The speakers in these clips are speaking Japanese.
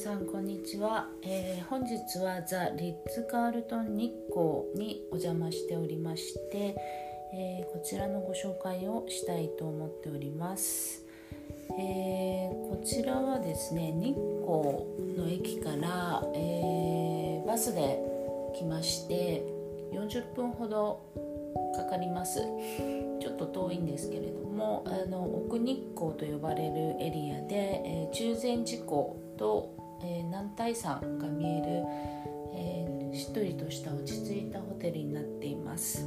さんこんにちは、えー、本日はザ・リッツ・カールトン日光にお邪魔しておりまして、えー、こちらのご紹介をしたいと思っております、えー、こちらはですね日光の駅から、えバスで来まして40分ほどかかります。ちょっと遠いんですけれどもあの奥日光と呼ばれるエリアで、えー、中禅寺湖と、えー、南大山が見える、えー、しっとりとした落ち着いたホテルになっています。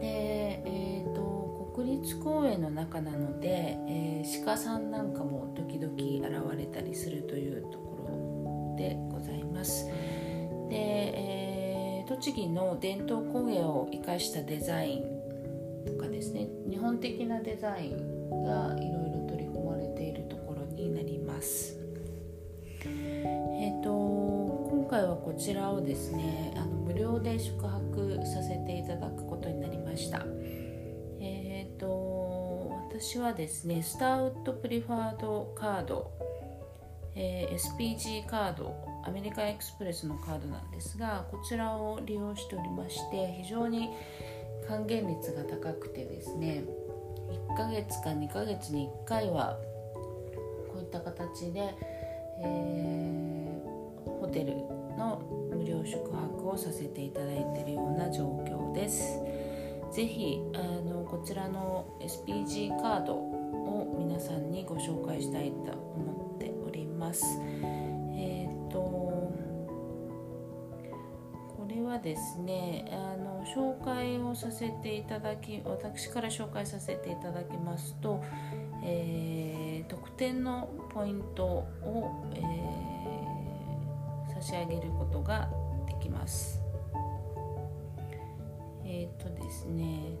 で、えーと、国立公園の中なので、えー、鹿さんなんかも時々現れたりするというところでございます。で、えー栃木の伝統工芸を生かしたデザインとかですね日本的なデザインがいろいろこちらをですねあの無料で宿泊させていただくことになりました。えーと、私はですねスターウッドプリファードカード、えー、SPG カードアメリカンエクスプレスのカードなんですがこちらを利用しておりまして非常に還元率が高くてですね1ヶ月か2ヶ月に1回はこういった形で、えー、ホテルの無料宿泊をさせていただいているような状況です。ぜひあのこちらの SPG カードを皆さんにご紹介したいと思っております。えっと。これはですねあの紹介をさせていただき私から紹介させていただきますと、えー、特典のポイントを、えー、差し上げることができます。え、ー、とですね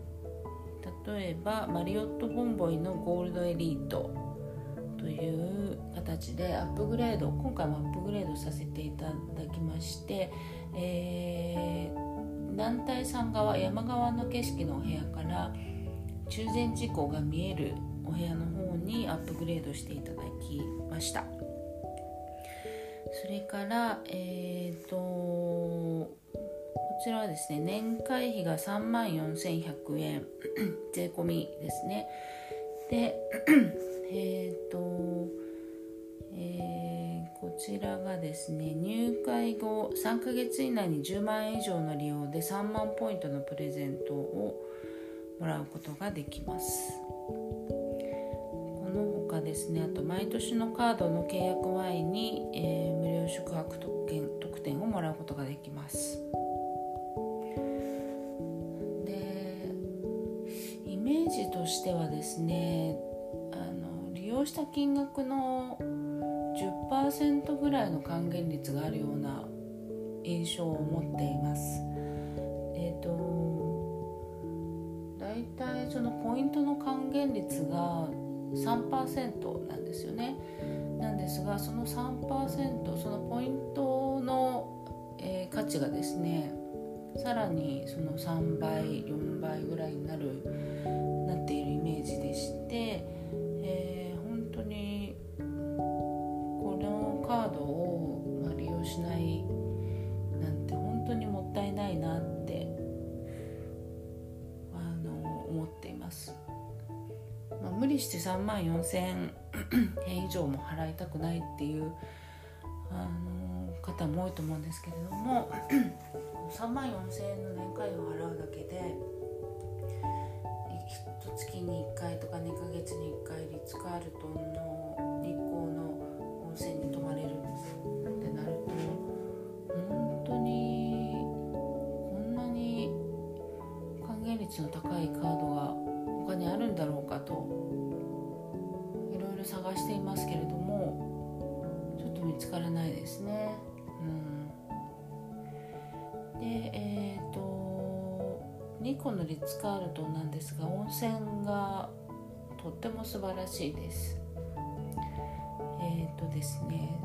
例えばマリオットボンボイのゴールドエリートという形でアップグレード今回もアップグレードさせていただきまして、えー、南大山側山側の景色のお部屋から中禅寺湖が見えるお部屋の方にアップグレードしていただきましたそれからえっ、ー、とこちらはですね年会費が3万4100円 税込みですね。で えっ、とえー、こちらがですね入会後3ヶ月以内に10万円以上の利用で3万ポイントのプレゼントをもらうことができます。ですねあと毎年のカードの契約前に、えー、無料宿泊特典特典をもらうことができますでイメージとしてはですねあの利用した金額の10%ぐらいの還元率があるような印象を持っています。えっ、ー、と大体そのポイントの還元率が3%なんですよね。なんですがその3%そのポイントの、えー、価値がですねさらにその3倍4倍ぐらいになる無理して3万4,000円 以上も払いたくないっていうあの方も多いと思うんですけれども 3万4,000円の年会費を払うだけで月に1回とか2ヶ月に1回リッツ・カールトンのですがとっても素晴らしいです。えっ、ー、とですね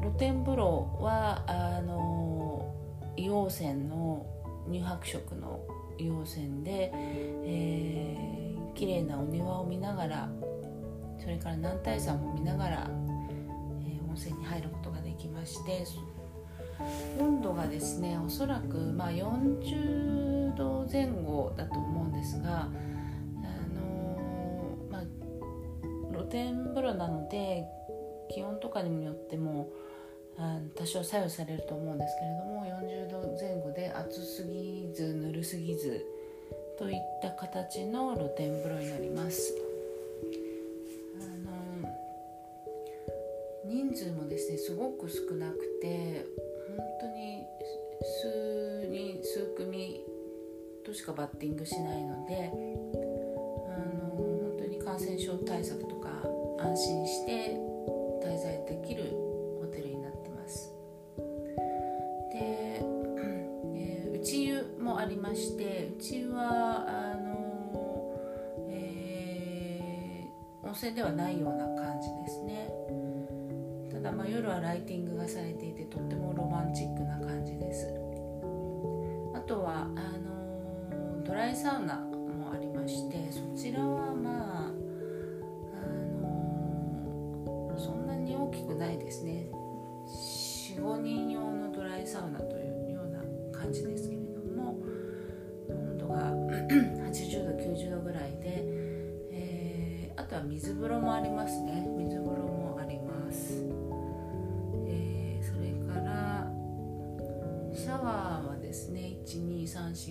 露天風呂はあの硫黄泉の乳白色の硫黄泉で、えー、綺麗なお庭を見ながらそれから男体山も見ながら、えー、温温泉に入ることができまして温度がですねおそらくまあ40度前後だと思うんですが、天風呂なので気温とかにもよっても多少左右されると思うんですけれども40度前後で暑すぎずぬるすぎずといった形の露天風呂になります。人数もですねすごく少なくて本当に数人数組としかバッティングしないのであの本当に感染症対策と安心して滞在できるホテルになってます。で、えー、内湯もありまして内湯はあの、えー、温泉ではないような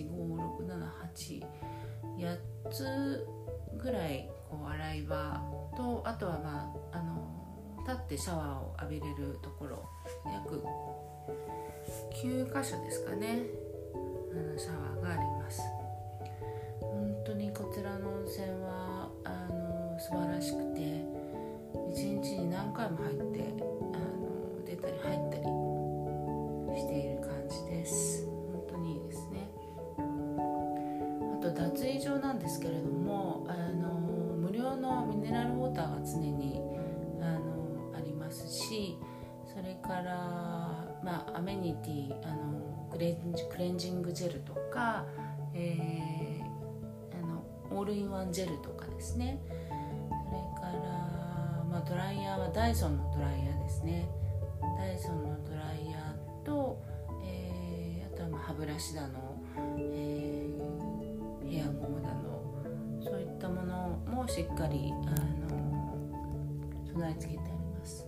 123456788つぐらいこう洗い場とあとはまああの立ってシャワーを浴びれるところ約9箇所ですかね。あのシャワーがあります。本当にこちらの温泉はあの素晴らしくて一日に何回も入ってあの出たり入ったりしているですけれどもあの無料のミネラルウォーターが常にあのありますしそれからまあアメニティあのクレンクレンジングジェルとか、えー、あのオールインワンジェルとかですね。それから、まあ、ドライヤーはダイソンのドライヤーですね。ダイソンのドライヤーとあとは歯ブラシだの、えー、ヘアゴムだのそういったものもしっかりあの備え付けてあります。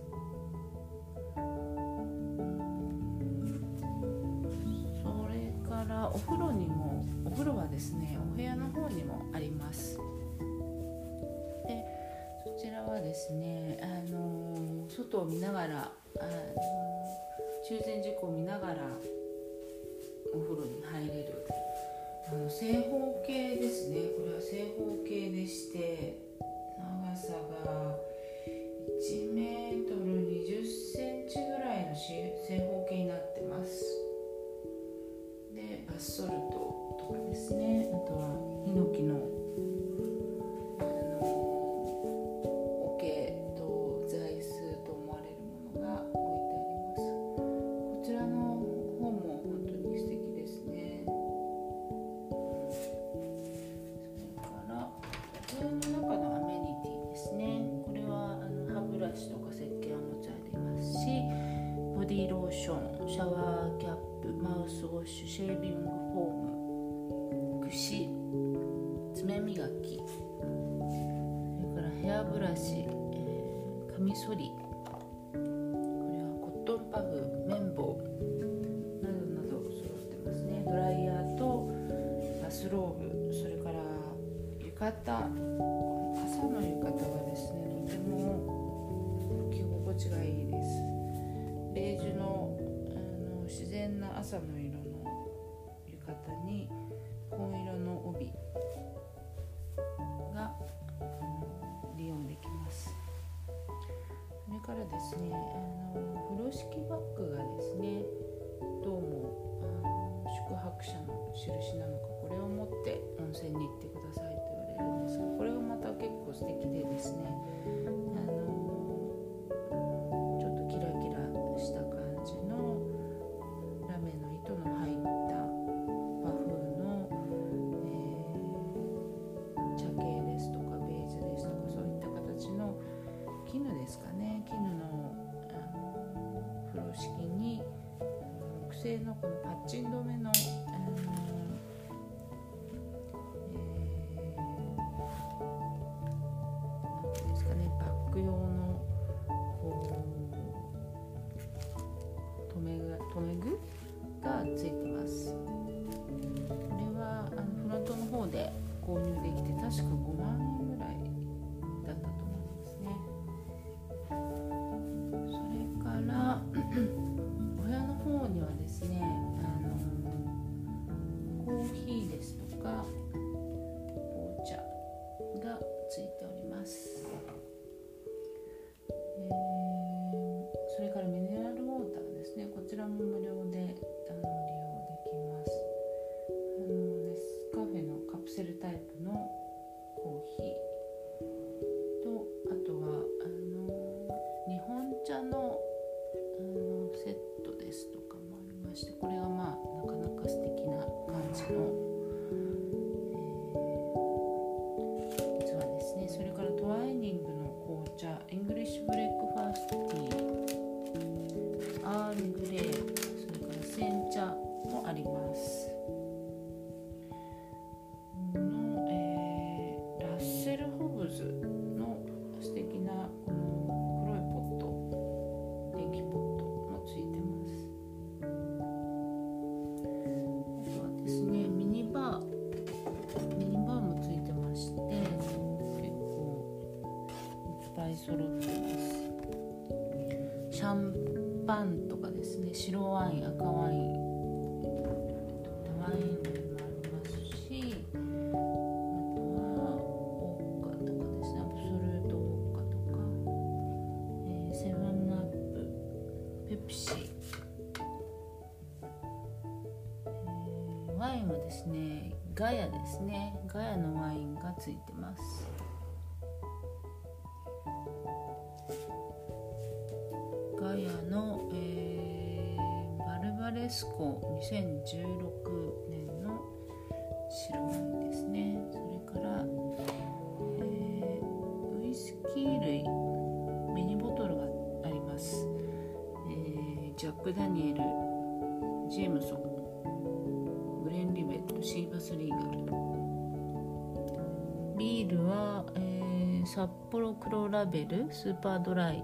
それからお風呂にもお風呂はですねお部屋の方にもあります。でそちらはですねあの外を見ながらあの中禅寺湖を見ながらお風呂に入れる。あの正方形ですね。これは正方形でして長さが1メートル20センチぐらいの正方形になってます。でバスソルトとかですね。あとはヒノキのこのパッチン白ワイン赤ワインワインもありますしあとはオッカとかですね。アブソルートオッカとか、えーセブンアップペプシ、えーワインはですねガヤですね。ガヤのワインがついてます。スコ2016年の白ワインですね。それから、えーウイスキー類ミニボトルがあります、えージャック・ダニエルジェームソングレンリベットシーバス・リーガル。ビールは、えー札幌黒ラベルスーパードライ。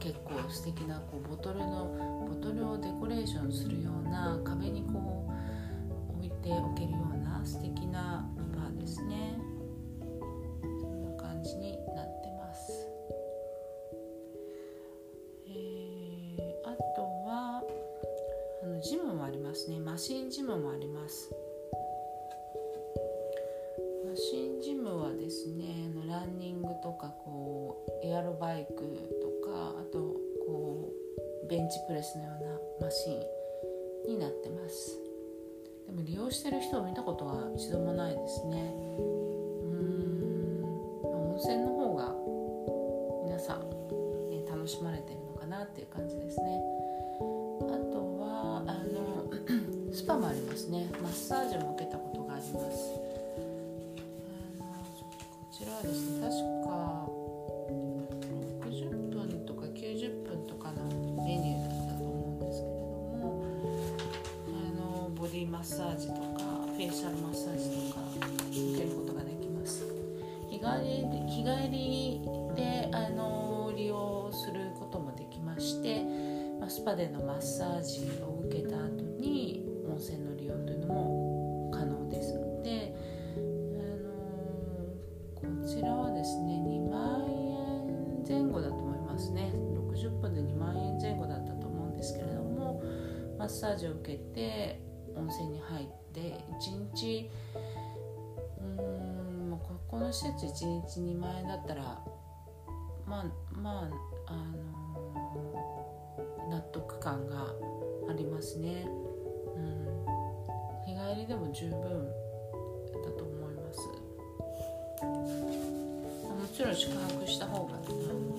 結構素敵なこうボトルのボトルをデコレーションするような壁にこう置いておけるような素敵なバーですね。そんな感じになってます。えーあとはあのジムもありますね。マシンジムもあります。チプレスのようなマシンになってます。でも利用してる人を見たことは一度もないですね。1日うんもうここの施設1日2万円だったらまあまあ、あのー、納得感がありますね。うん、日帰りでも十分だと思います。もちろん宿泊した方が、ね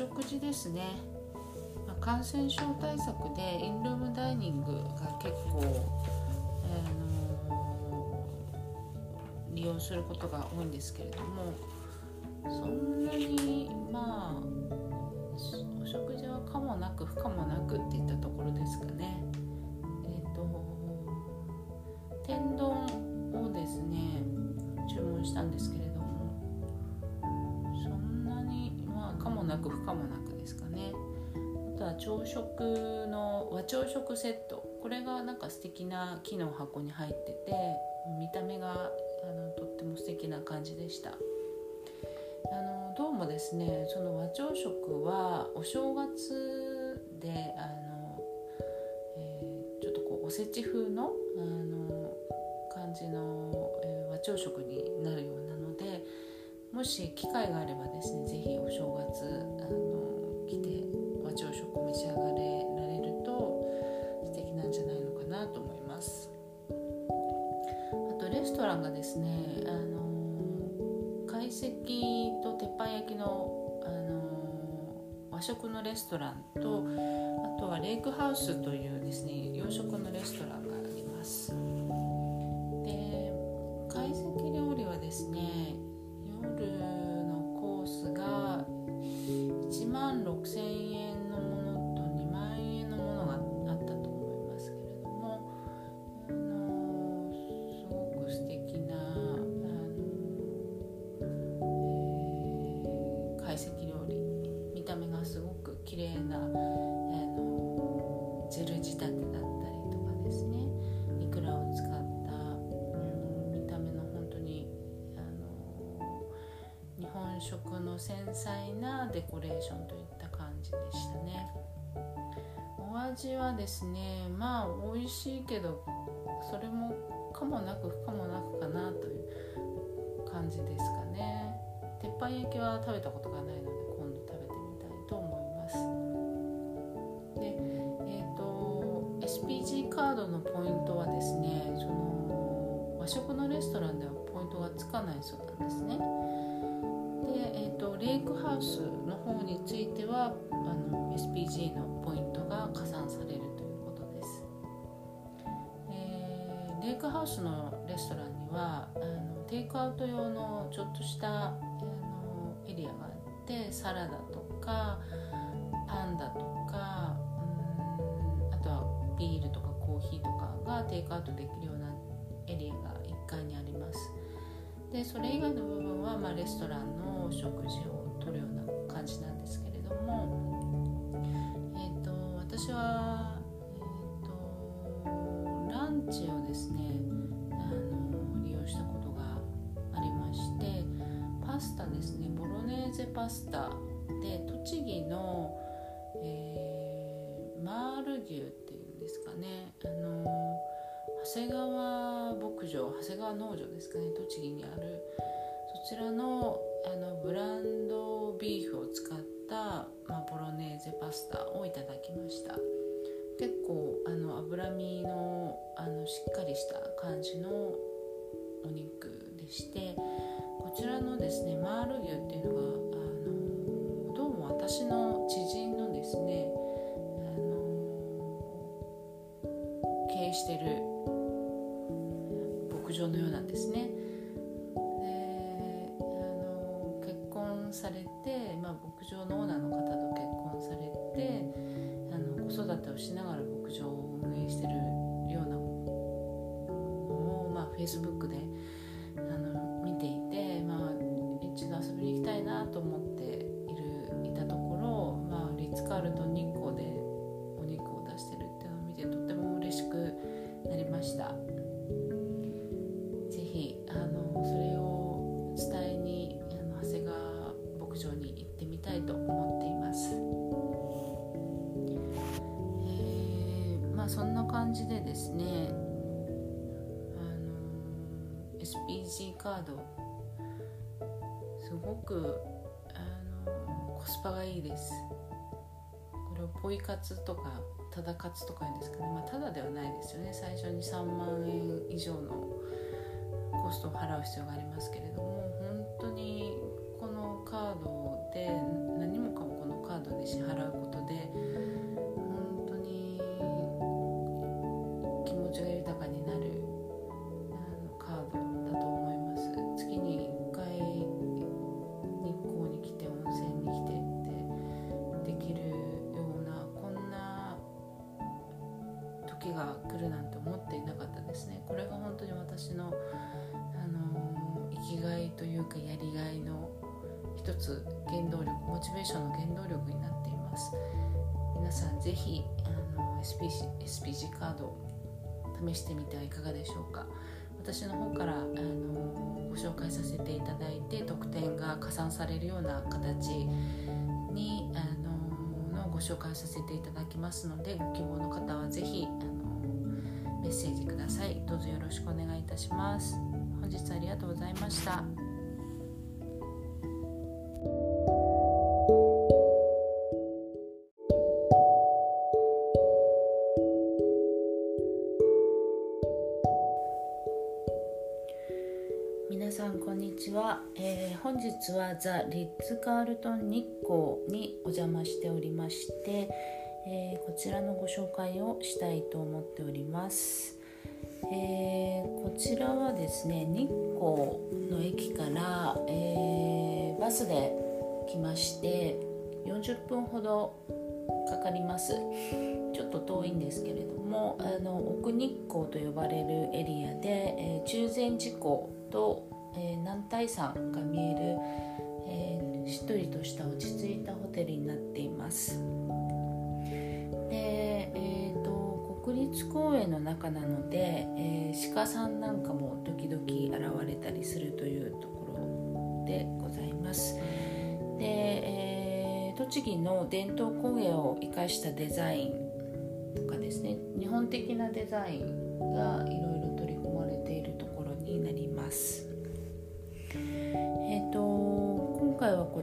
食事ですね。まあ感染症対策でインルームダイニングが結構、あの利用することが多いんですけれどもそんなにまあお食事は可もなく不可もなくっていったところですかね。く不可もなくですかね。あとは朝食の和朝食セットこれがなんか素敵な木の箱に入ってて見た目があのとっても素敵な感じでしたあのどうもですねその和朝食はお正月であの、えーちょっとこうおせち風のあの感じの、えー和朝食になるようなもし機会があればですね是非お正月あの来て和朝食召し上がれられると素敵なんじゃないのかなと思います。あとレストランがですねあの懐石と鉄板焼きのあの和食のレストランとあとはレイクハウスというですね洋食のレストランがあります。日本食の繊細なデコレーションといった感じでしたね。お味はですねまあ美味しいけどそれも可もなく不可もなくかなという感じですかね。鉄板焼きは食べたことがないので今度食べてみたいと思います。でえっ、と SPG カードのポイントはですねその和食のレストランではポイントがつかないそうなんですね、レイクハウスの方についてはあの SPG のポイントが加算されるということです、えーレイクハウスのレストランにはあのテイクアウト用のちょっとしたあのエリアがあってサラダとかパンダとかうんあとはビールとかコーヒーとかがテイクアウトできるようなエリアが1階にあります。でそれ以外の部分は、まあ、レストランの食事をとるような感じなんですけれども、えー、と私は、えー、とランチをですねあの利用したことがありましてパスタですねボロネーゼパスタで栃木の、えーマール牛っていうんですかねあの長谷川牧場長谷川農場ですかね。栃木にあるそちらのあのブランドビーフを使った、まあ、ボロネーゼパスタをいただきました。結構あの脂身のあのしっかりした感じのお肉でしてこちらのですねマール牛っていうのがあのどうも私の知人のですねあの経営してる牧場のようなんですね。ード。すごくあのコスパがいいです。これをポイ活とかただ活とか言うんですけど、まあ、ただではないですよね。最初に3万円以上のコストを払う必要がありますけれども本当にこのカードで何もかもこのカードで支払うことで本当に気持ちが豊かにでしょうか。私の方からあのご紹介させていただいて得点が加算されるような形にあののご紹介させていただきますのでご希望の方は是非あのメッセージください。どうぞよろしくお願いいたします。本日ありがとうございました。ちは、えー本日はザ・リッツ・カールトン日光にお邪魔しておりまして、えーこちらのご紹介をしたいと思っております、えーこちらはですね日光の駅から、えバスで来まして40分ほどかかります。ちょっと遠いんですけれどもあの奥日光と呼ばれるエリアで、え中禅寺湖と、えー南大山が見える、えーしっとりとした落ち着いたホテルになっています。で、えー、と国立公園の中なので、えー鹿さんなんかも時々現れたりするというところでございます。で、えー栃木の伝統工芸を生かしたデザインとかですね日本的なデザインがいろいろ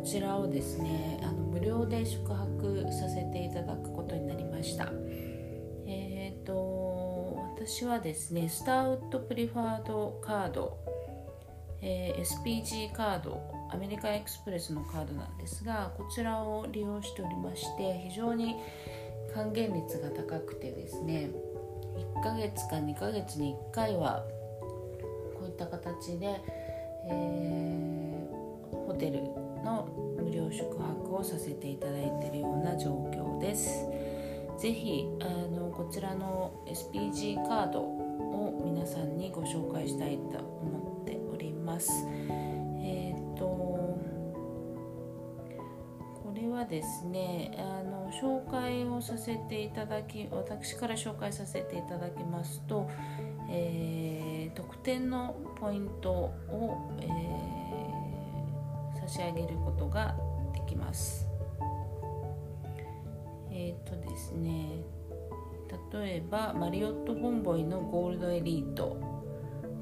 ちらをですねあの無料で宿泊させていただくことになりました。えっ、と私はですねスターウッドプリファードカードえー SPG カードアメリカンエクスプレスのカードなんですがこちらを利用しておりまして非常に還元率が高くてですね1ヶ月か2ヶ月に1回はこういった形で、えーホテルの無料宿泊をさせていただいているような状況です。ぜひあのこちらの SPG カードを皆さんにご紹介したいと思っております。えっ、とこれはですねあの紹介をさせていただき私から紹介させていただきますと、えー特典のポイントを、えー差し上げることができます。えっ、とですね例えばマリオットボンボイのゴールドエリート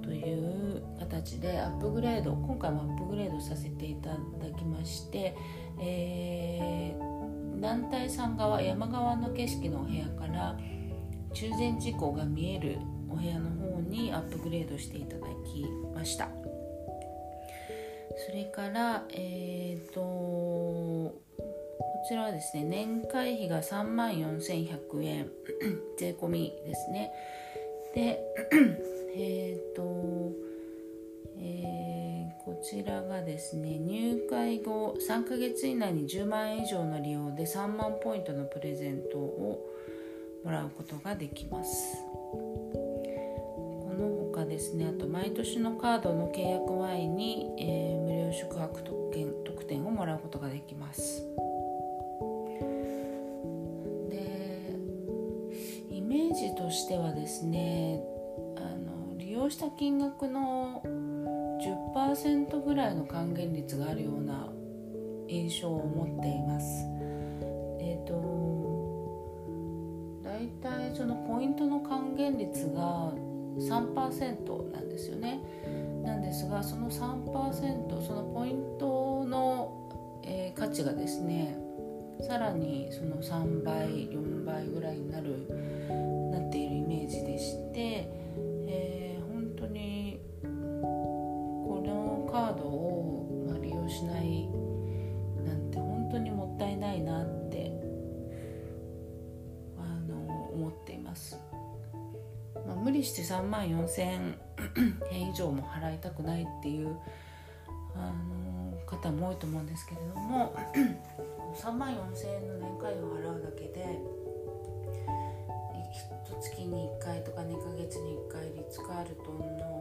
という形でアップグレード今回もアップグレードさせていただきまして、えー南大山側山側の景色のお部屋から中禅寺湖が見えるお部屋の方にアップグレードしていただきました。それからえっ、とこちらはですね年会費が3万4100円。税込みですね。でえっ、と えーこちらがですね入会後3ヶ月以内に10万円以上の利用で3万ポイントのプレゼントをもらうことができます。ですねあと毎年のカードの契約前に、えー無料宿泊特典特典をもらうことができますでイメージとしてはですねあの利用した金額の10%ぐらいの還元率があるような印象を持っています。えっ、と大体そそのポイントの還元率が3%なんですよね。なんですがその3%そのポイントの、えー、価値がですねさらにその3倍4倍ぐらいになるなっているイメージでして、まあ、無理して3万4,000円以上も払いたくないっていうあの方も多いと思うんですけれども 3万4,000円の年会費を払うだけで月に1回とか2ヶ月に1回リッツ・カールトンの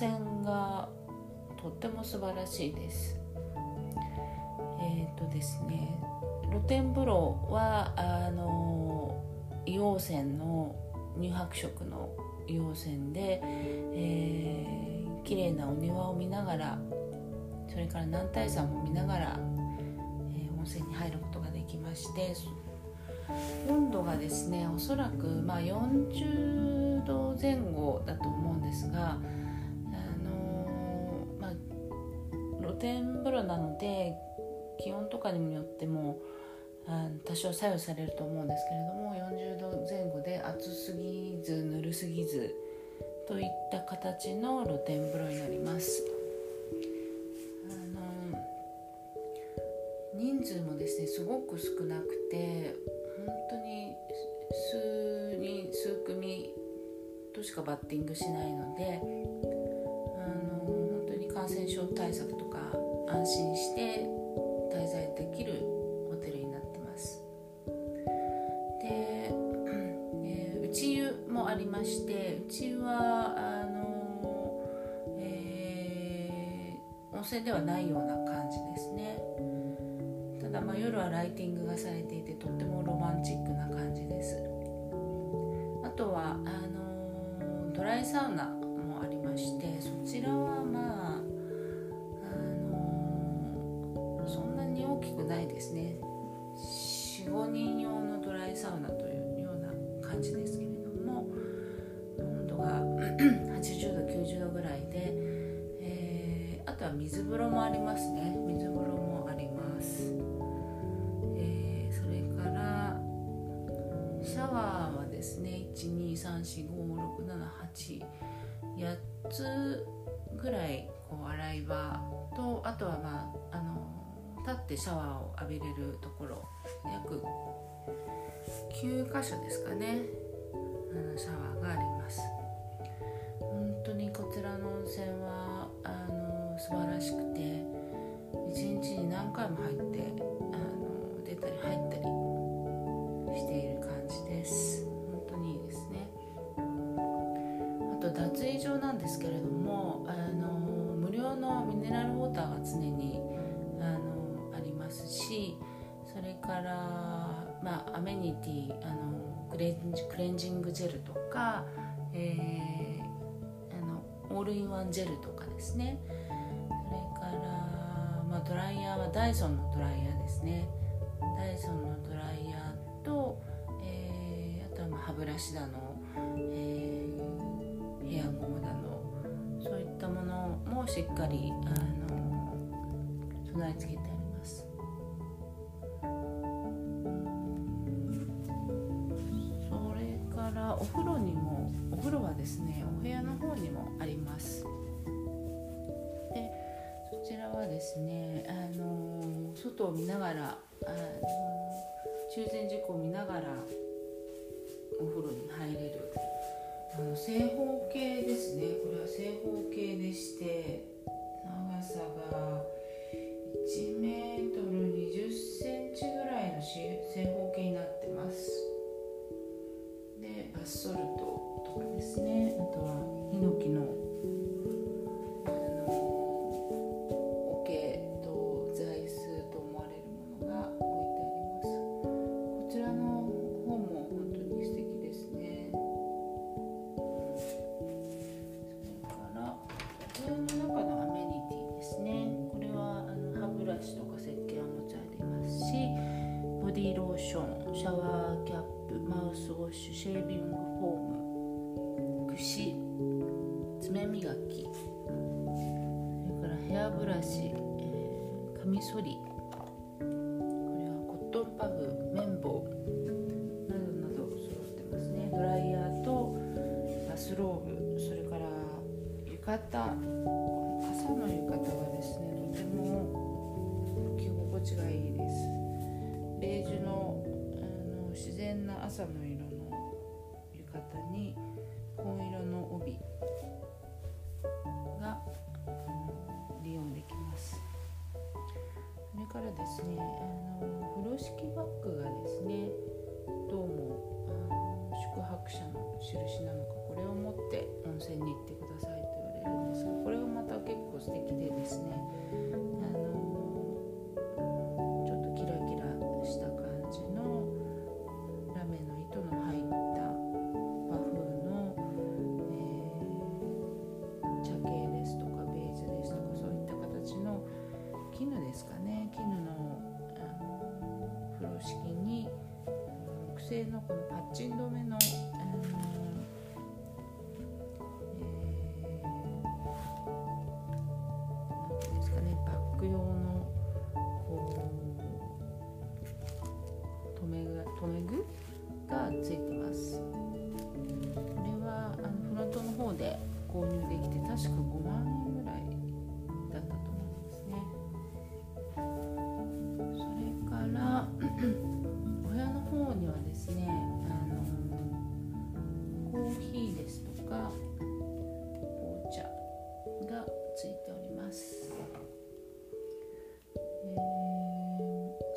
ですがとっても素晴らしいです。えっ、ー、とですね露天風呂はあの硫黄泉の乳白色の硫黄泉で、えー綺麗なお庭を見ながらそれから男体山も見ながら、えー、温泉に入ることができまして温度がですねおそらく、まあ、40度前後だと思うんですが、天風呂なので気温とかにもよっても多少左右されると思うんですけれども40度前後で暑すぎずぬるすぎずといった形の露天風呂になります。あの人数もですねすごく少なくて本当に数人数組としかバッティングしないのであの本当に感染症対策と安心して滞在できるホテルになってます。で、えー、内湯もありまして内湯はあのえ温泉ではないような感じですね。ただまあ夜はライティングがされていてとってもロマンチックな感じです。あとはあのドライサウナ123456788 8つぐらいこう洗い場とあとはまああの立ってシャワーを浴びれるところ約9箇所ですかね。あのシャワーがあります。本当にこちらの温泉はあの素晴らしくて一日に何回も入ってあのアメニティあのクレンクレンジングジェルとか、えー、あのオールインワンジェルとかですね。それからまドライヤーはダイソンのドライヤーですね。ダイソンのドライヤーと、えー、あとはまあ歯ブラシだの、えー、ヘアゴムだのそういったものもしっかりあの備え付けてあお風呂にもお風呂はですねお部屋の方にもあります。でそちらはですね、あの外を見ながら、あの中禅寺湖を見ながらお風呂に入れる。あの正方形ですね。これは正方形でして長さが1メートル20センチぐらいの正方バスソルトとかですね。あとはヒノキのそれからですねあの風呂敷バッグがですねどうもあの宿泊者の印なのかこれを持って温泉に行ってくださいと言われるんですがこれがまた結構素敵でですねのこ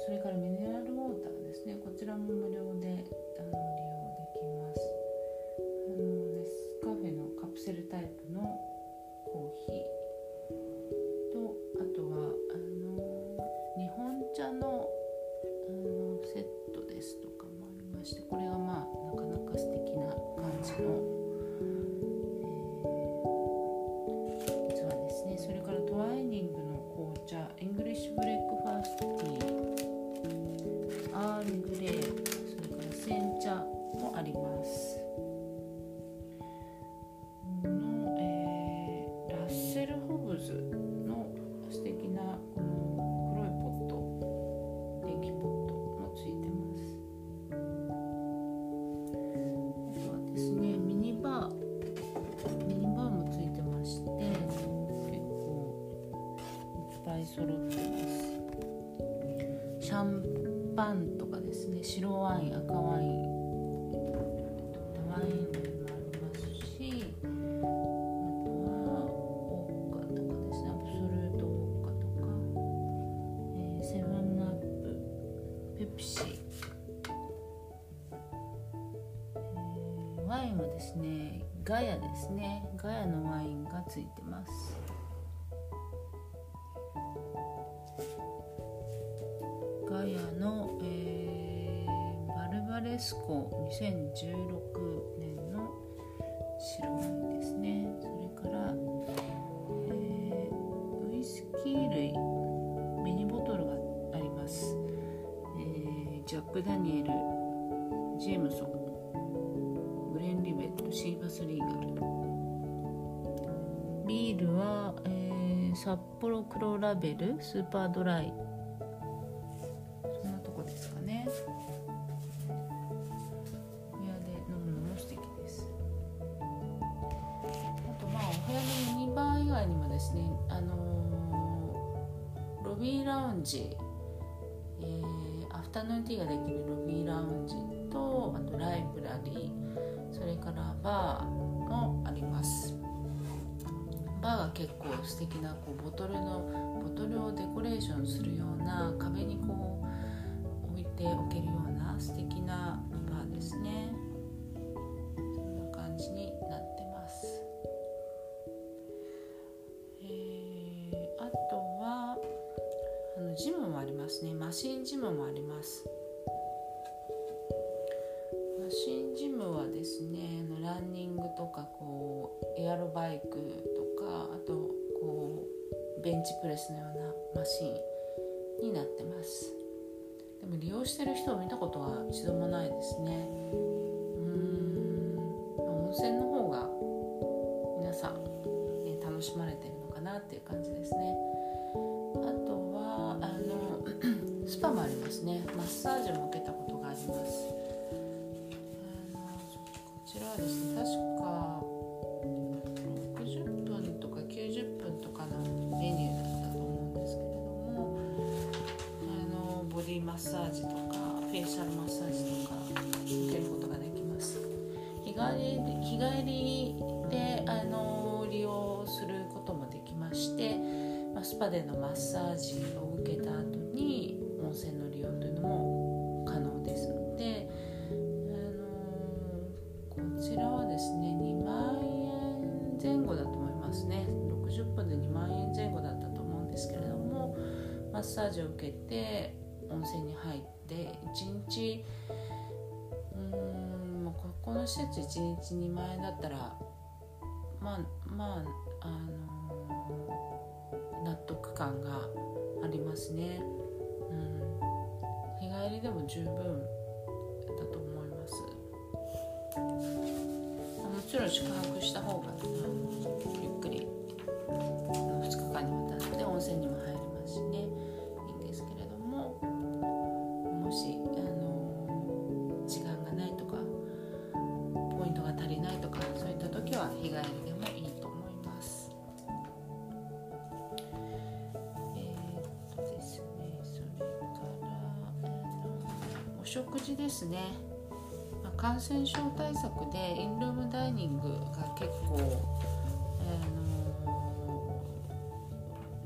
それからミネラルウォーターですね。こちらも無料でワインはですねガヤですねガヤのワインがついてます。ガヤの、えーバルバレスコ2016年の白ワインですね。それから、えーウイスキー類ミニボトルがあります、えージャック・ダニエル札幌黒ラベルスーパードライが結構素敵なこうボトルのボトルをデコレーションするような壁にこう置いておけるような素敵なバーですね。そんな感じになってます。えーあとはあのジムもありますね。マシンジムもあります。マシンジムはですねあのランニングとかこうエアロバイクとかあとこうベンチプレスのようなマシンになってます。でも利用してる人を見たことは一度もないですね。1日うーんまあここの施設1日2万円だったらまあまああの納得感がありますね、うん、日帰りでも十分だと思います。もちろん宿泊した方があのゆっくり2日間にわたって温泉にも入食事ですね。まあ感染症対策でインルームダイニングが結構、あの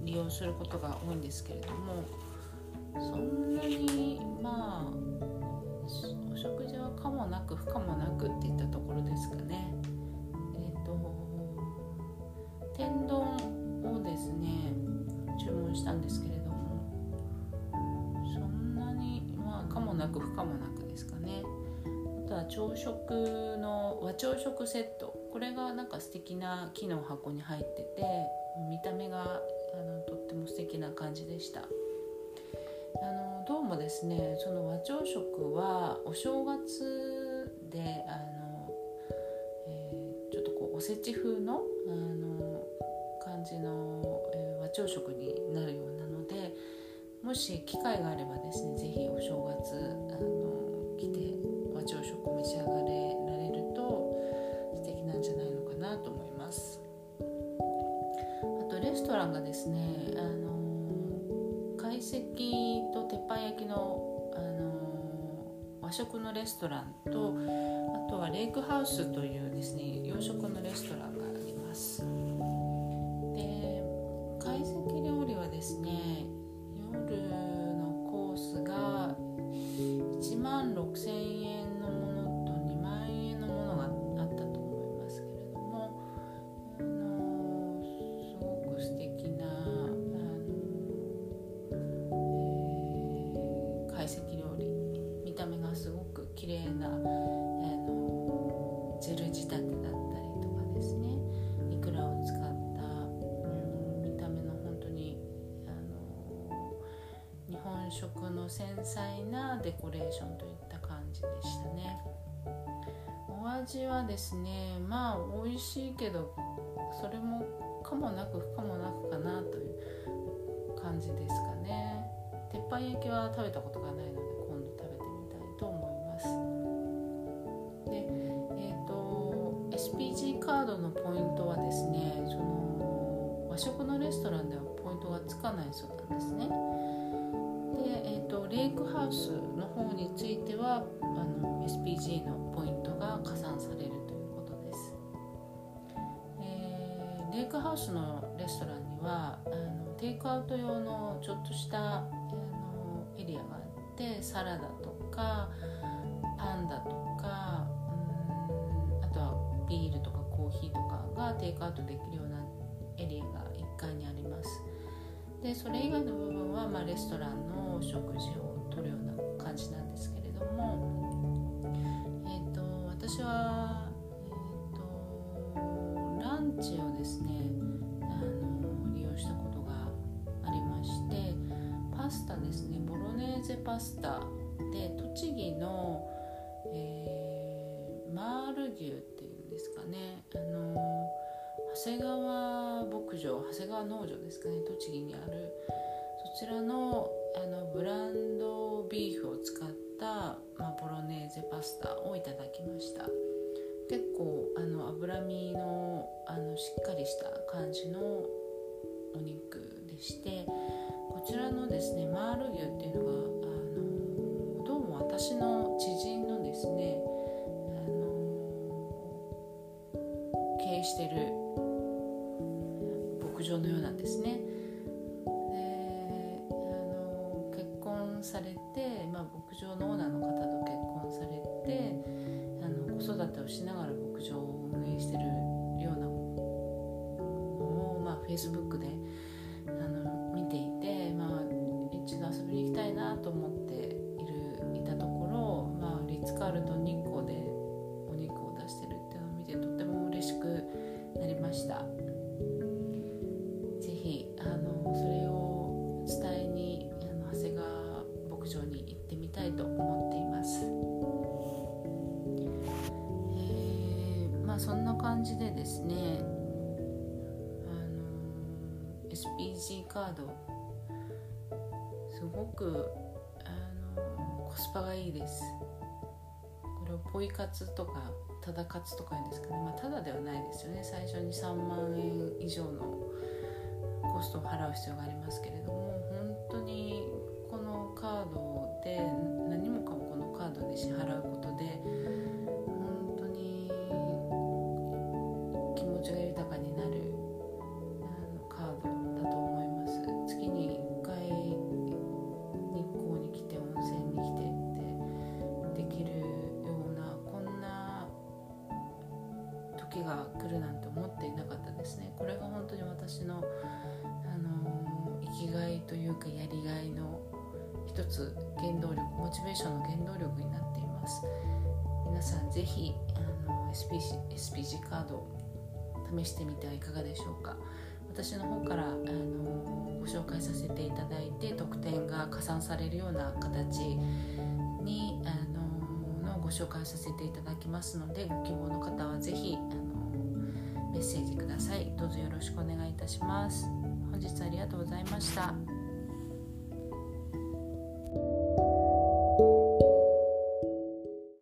利用することが多いんですけれどもそんなにまあお食事は可もなく不可もなくっていったところですかね。朝食の和朝食セットこれがなんか素敵な木の箱に入ってて見た目があのとっても素敵な感じでした。あのどうもですねその和朝食はお正月であの、えーちょっとこうおせち風のあの感じの、えー和朝食になるようなのでもし機会があればですねぜひお正月あの来て朝食召し上がれられると素敵なんじゃないのかなと思います。あとレストランがですねあの懐石と鉄板焼きの、あの和食のレストランとあとはレイクハウスというですね洋食のレストランがあります日本食の繊細なデコレーションといった感じでしたね。お味はですねまあ美味しいけどそれもかもなく不可もなくかなという感じですかね。鉄板焼きは食べたことがないので。ウスのレストランにはあのテイクアウト用のちょっとしたあのエリアがあってサラダとかパンダとかうんあとはビールとかコーヒーとかがテイクアウトできるようなエリアが1階にあります。でそれ以外の部分は、まあ、レストランの食事をとるような感じなんですけれども、えー、と私は、えー、とランチをですねですね。ボロネーゼパスタで栃木の、えー、マール牛っていうんですかね。あの長谷川牧場長谷川農場ですかね。栃木にある。そちらのあのブランドビーフを使った、まあ、ボロネーゼパスタをいただきました。結構あの脂身のあのしっかりした感じのお肉でしてちらのですねマール牛っていうのがあのどうも私の知人のですねあの経営してる牧場のようなんですね。ードすごくあのコスパがいいです。これをポイ活とかただ活とか言うんですかね、まあ、ただではないですよね最初に3万円以上のコストを払う必要がありますけれども本当にこのカードで何もかもこのカードで支払うことで紹介させていただきますのでご希望の方は是非あのメッセージください。どうぞよろしくお願いいたします。本日ありがとうございました。